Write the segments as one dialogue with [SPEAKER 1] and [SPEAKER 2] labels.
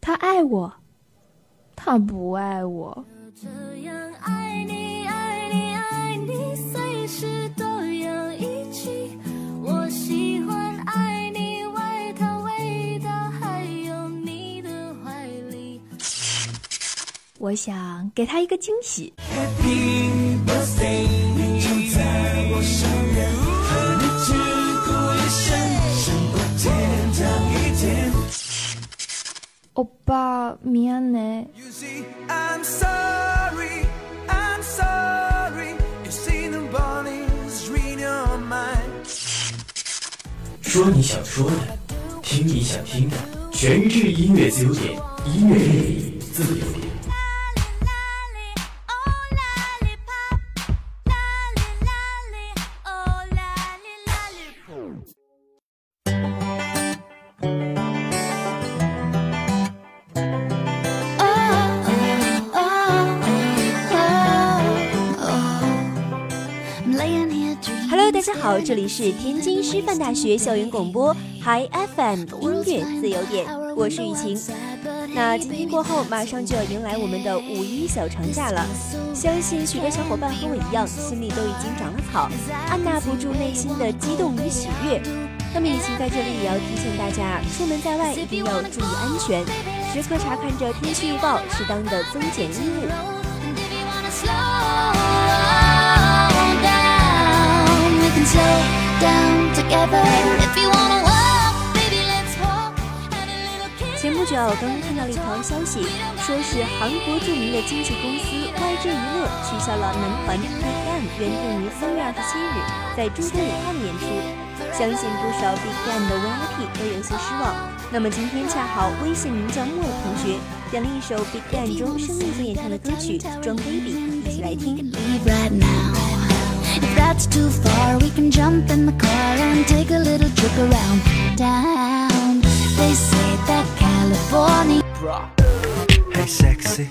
[SPEAKER 1] 他爱我，他不爱我。
[SPEAKER 2] 我
[SPEAKER 1] 想给他一个惊喜。欧巴，미안해。
[SPEAKER 3] You see, I'm sorry, I'm sorry. You see nobody's reading your mind.
[SPEAKER 4] 说你想说的，听你想听的，全日制音乐自由点，音乐魅力自由
[SPEAKER 5] 这里是天津师范大学校园广播 Hi FM 音乐自由点，我是雨晴。那今天过后，马上就要迎来我们的五一小长假了，相信许多小伙伴和我一样，心里都已经长了草，按捺不住内心的激动与喜悦。那么，雨晴在这里也要提醒大家，出门在外一定要注意安全，时刻查看着天气预报，适当的增减衣物。前不久刚看到了一条消息，说是韩国著名的经纪公司 YG 娱乐取消了男团 BigBang 原定于三月二十七日在中国武汉的演出，相信不少 BigBang 的 VIP 都有些失望。那么今天恰好微信名叫莫的同学点了一首 BigBang 中生命所演唱的歌曲《装 Baby》，一起来听。
[SPEAKER 2] That's too far, we can jump in the car and take a little trip around town. They say that California.
[SPEAKER 3] Hey, sexy.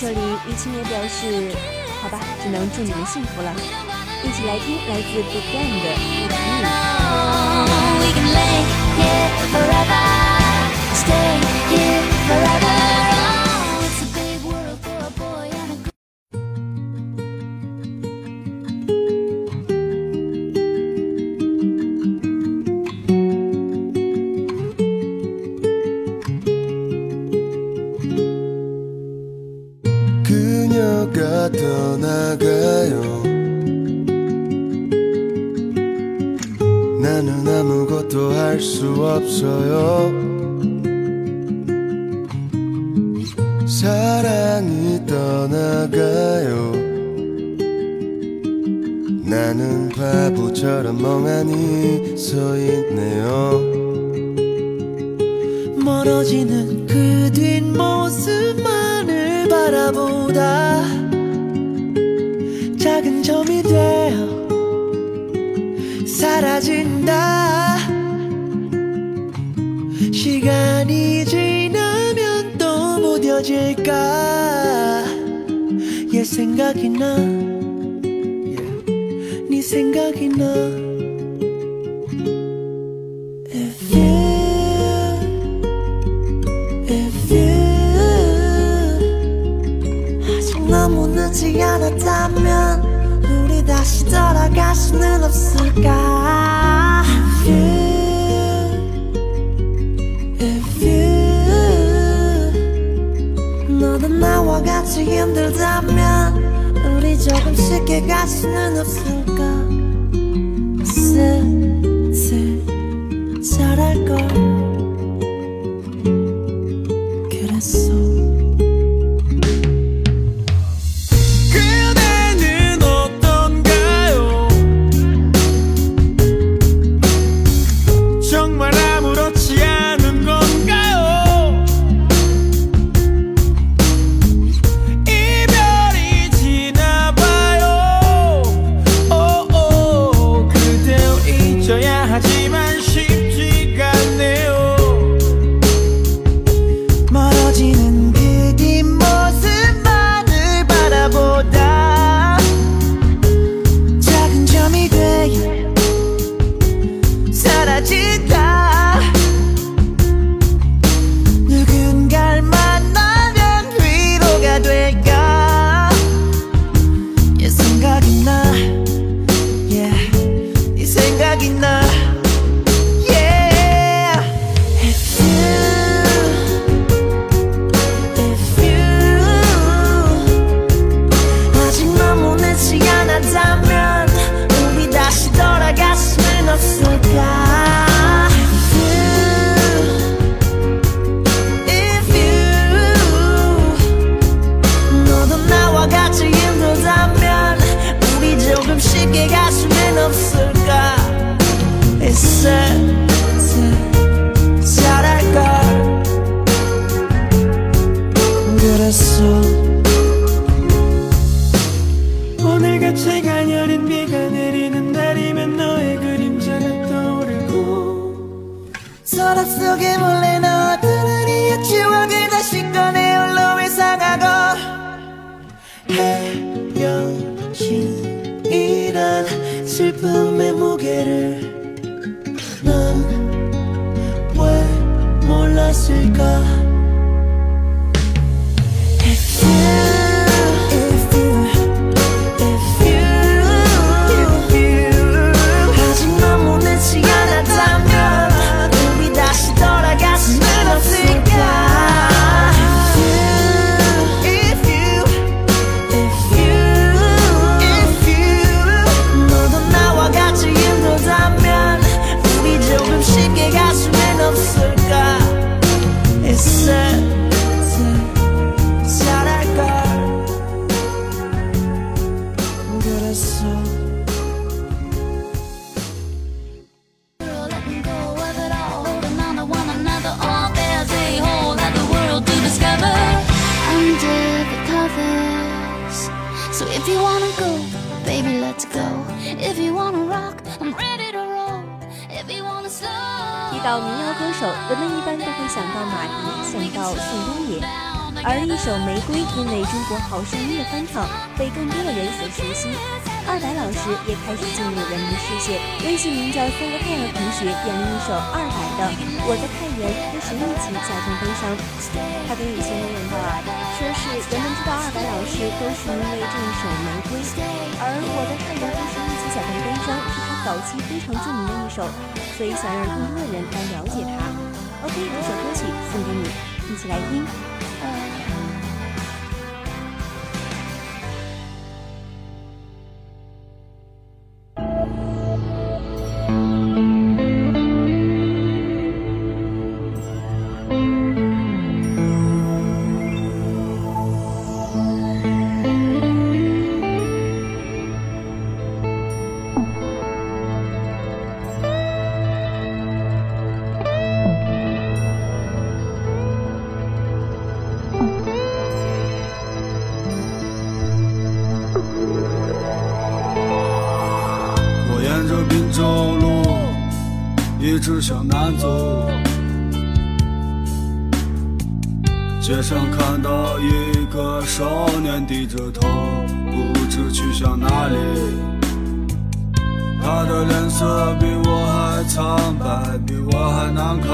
[SPEAKER 5] 这里，于青也表示，好吧，只能祝你们幸福了。一起来听来自 Big Bang 的《
[SPEAKER 6] 嗯》。Forever
[SPEAKER 2] 생각이 나. If you If you. 아직 너무 늦지 않았다면 우리 다시 돌아갈 수는 없을까? If you If you. 너도 나와 같이 힘들다면 우리 조금 쉽게 갈 수는 없을까?
[SPEAKER 5] record. que got me 太阳的同学点了一首二百的《我在太原和谁一起假装悲伤》。他跟以前的人道啊，说是人们知道二百老师都是因为这一首《玫瑰》，而我在太原和谁一起假装悲伤是他早期非常著名的一首，所以想让更多的人来了解他。OK，这首歌曲送给你，一起来听。
[SPEAKER 7] 少年低着头，不知去向哪里。他的脸色比我还苍白，比我还难看。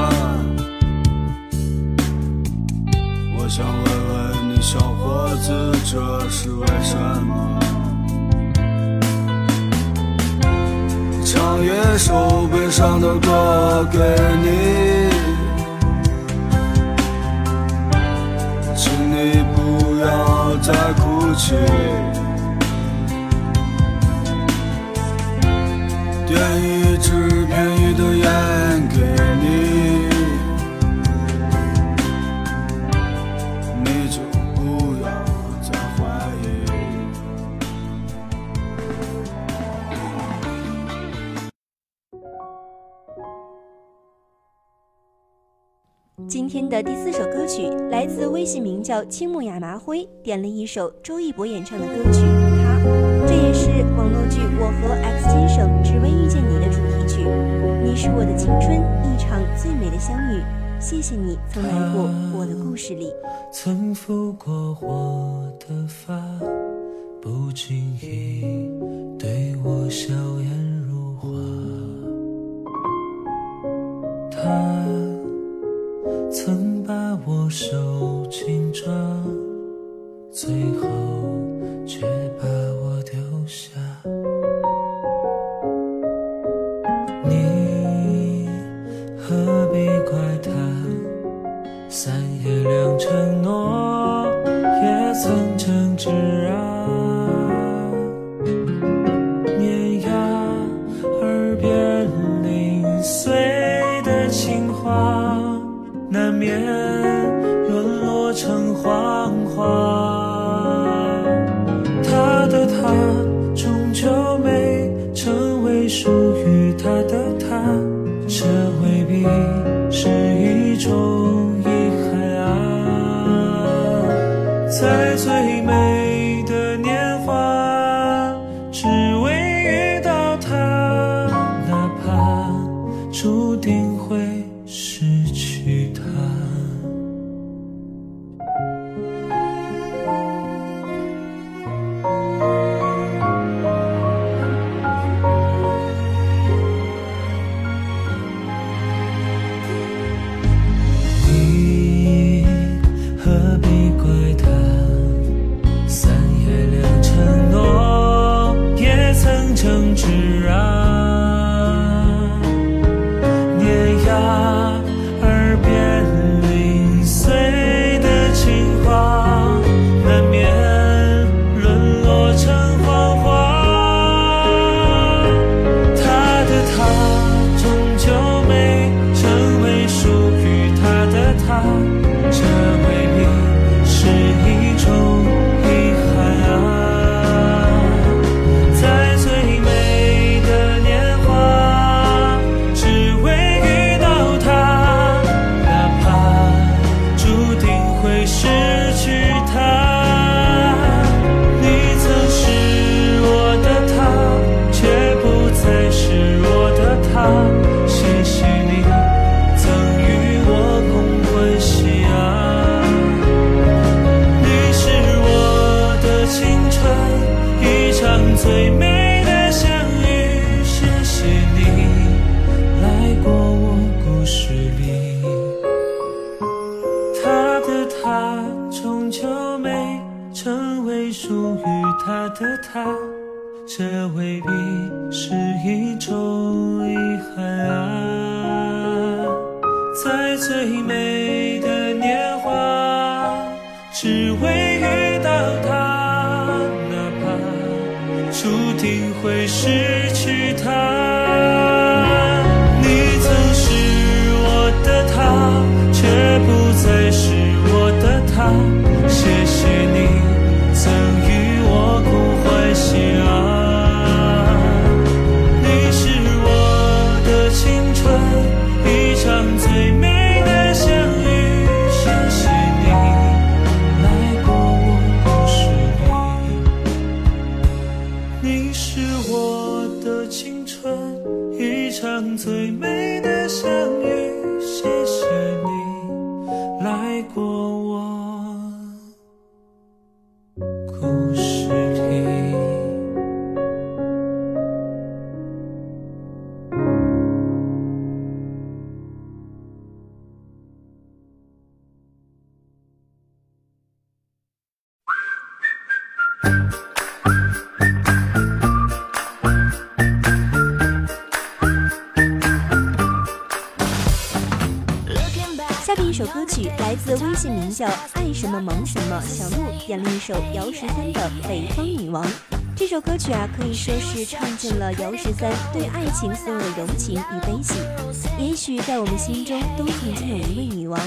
[SPEAKER 7] 我想问问你，小伙子，这是为什么？唱一首悲伤的歌给你，在哭泣。点一支便宜的烟
[SPEAKER 5] 的第四首歌曲来自微信名叫青木亚麻灰，点了一首周一博演唱的歌曲《他》，这也是网络剧《我和 X 先生只为遇见你》的主题曲。你是我的青春，一场最美的相遇。谢谢你曾来过我的故事里。
[SPEAKER 8] 曾抚过我的发，不经意对我笑颜如花。他曾把我手紧抓，最后却把我丢下。你何必怪他？三言两承诺，也曾争执他终究没成为属于他的他这未必是一种遗憾。啊在最美的年华只为遇到他哪怕注定会是过我。”
[SPEAKER 9] 小鹿点了一首姚十三的《北方女王》。这首歌曲啊，可以说是唱尽了姚十三对爱情所有的柔情与悲喜。也许在我们心中都曾经有一位女王，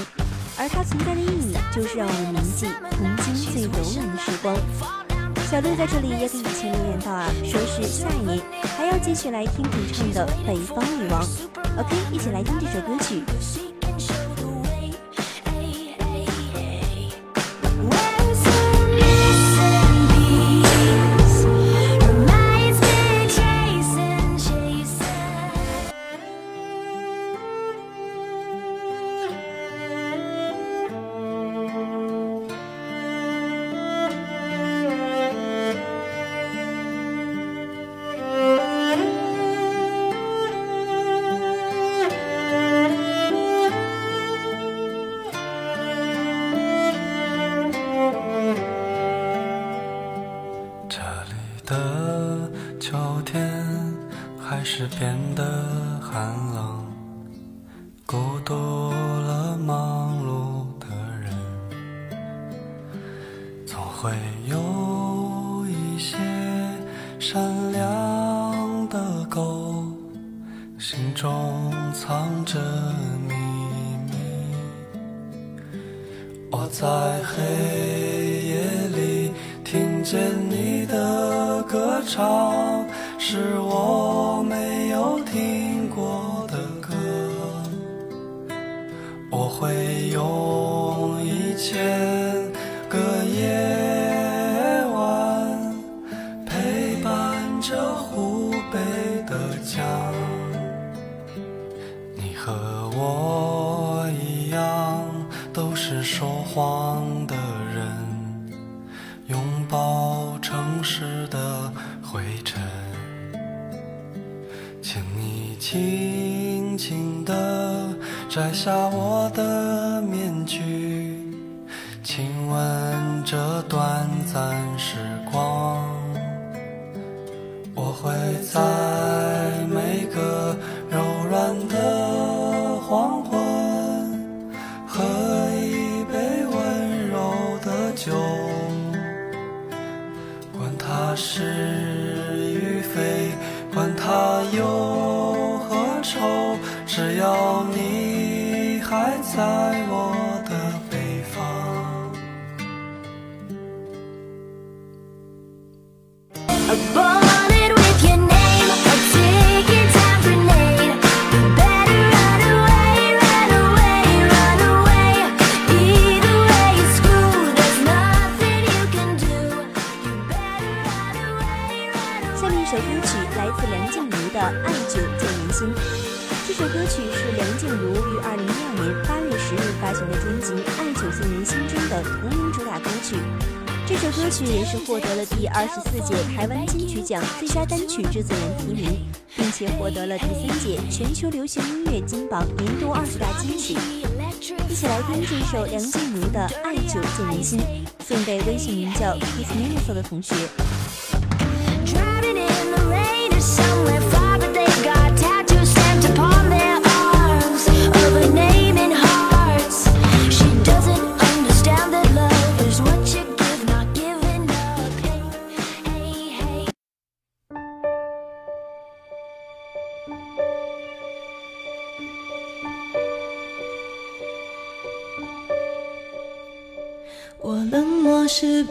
[SPEAKER 9] 而她存在的意义就是让我们铭记曾经最柔软的时光。小鹿在这里也给以前留言到啊，说是下一年还要继续来听主唱的《北方女王》。OK，一起来听这首歌曲。
[SPEAKER 8] 在黑夜里听见你的歌唱，是我没有听过的歌。我会用一
[SPEAKER 9] 切单曲制作人提名，并且获得了第三届全球流行音乐金榜年度二十大金曲。一起来听这首梁静茹的《爱久见人心》，送给微信名叫 Kiss m i n u s 的同学。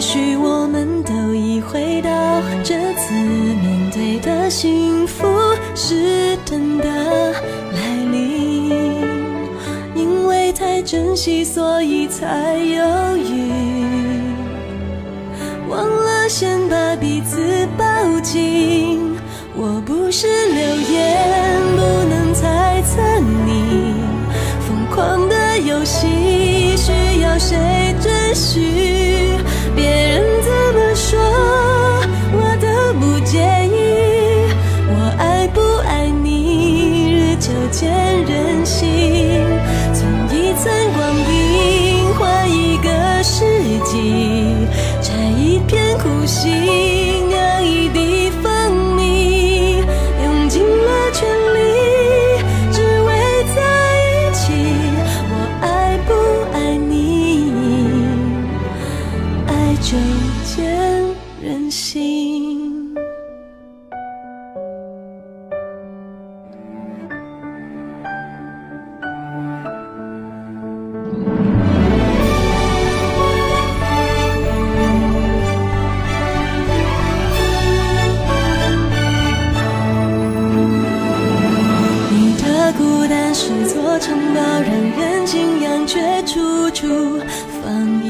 [SPEAKER 10] 也许我们都已回到这次面对的幸福是真的来临，因为太珍惜，所以才犹豫，忘了先把彼此抱紧。我不是流言，不的孤单是座城堡，让人敬仰，却处处防御。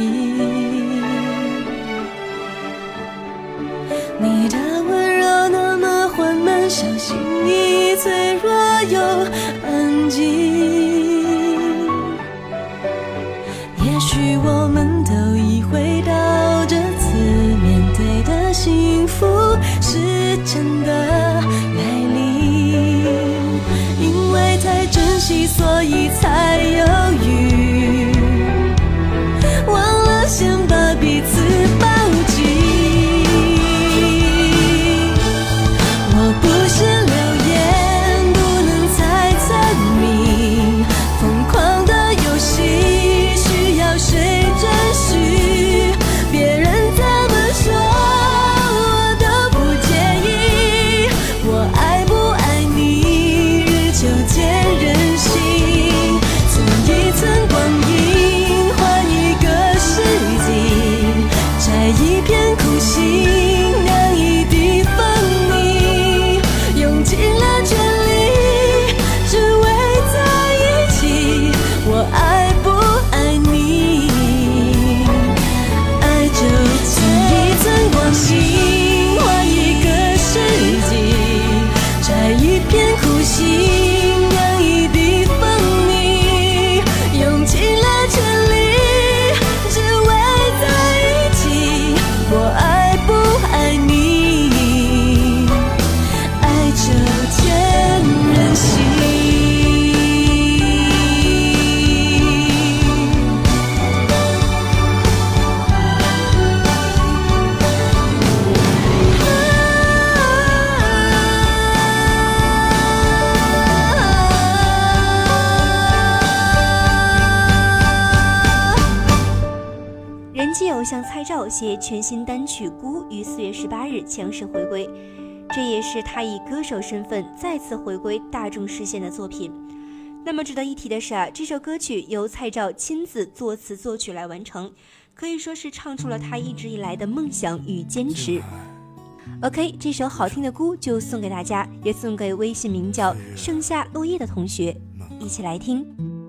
[SPEAKER 10] 你的温柔那么缓慢，小心翼翼，脆弱又安静。人
[SPEAKER 5] 气偶像蔡照携全新单曲《孤》于四月十八日强势回归，这也是他以歌手身份再次回归大众视线的作品。那么值得一提的是啊，这首歌曲由蔡照亲自作词作曲来完成，可以说是唱出了他一直以来的梦想与坚持。OK，这首好听的《孤》就送给大家，也送给微信名叫盛夏落叶的同学，一起来听。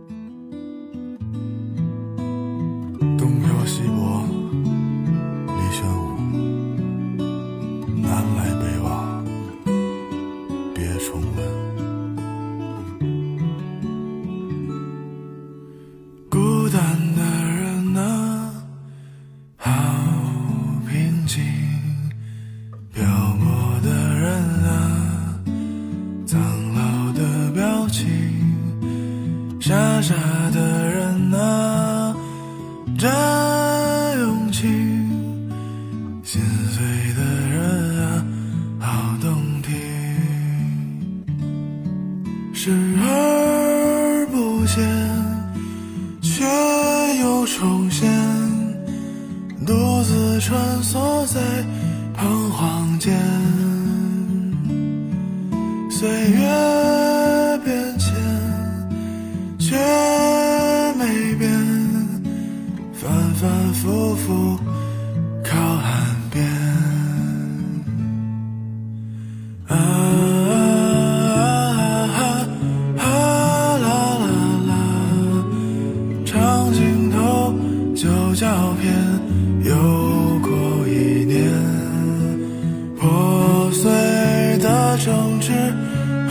[SPEAKER 7] 情，傻
[SPEAKER 11] 傻的人啊。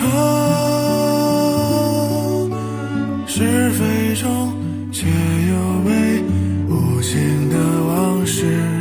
[SPEAKER 11] 啊是非中，却又被无情的往事。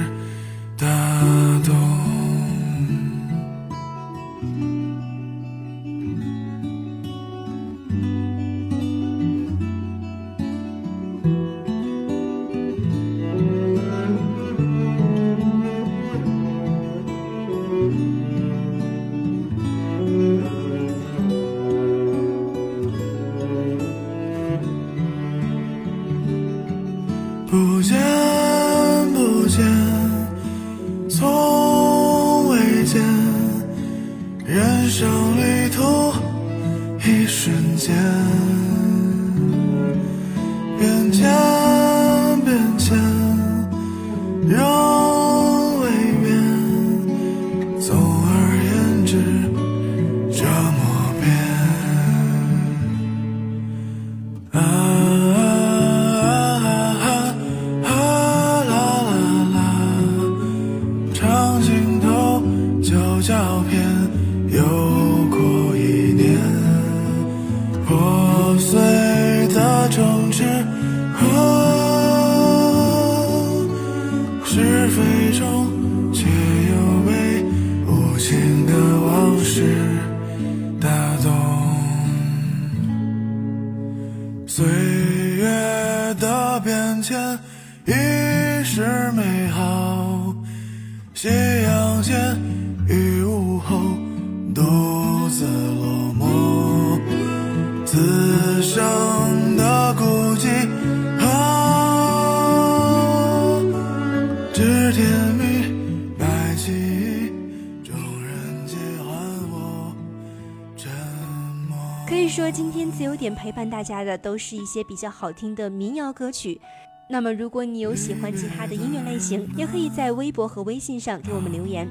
[SPEAKER 5] 可以说，今天自由点陪伴大家的都是一些比较好听的民谣歌曲。那么，如果你有喜欢其他的音乐类型，也可以在微博和微信上给我们留言。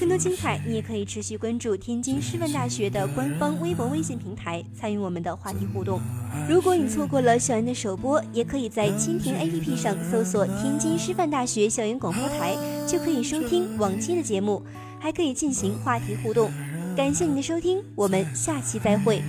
[SPEAKER 5] 更多精彩，你也可以持续关注天津师范大学的官方微博、微信平台，参与我们的话题互动。如果你错过了校园的首播，也可以在蜻蜓 APP 上搜索“天津师范大学校园广播台”，就可以收听往期的节目，还可以进行话题互动。感谢你的收听，我们下期再会。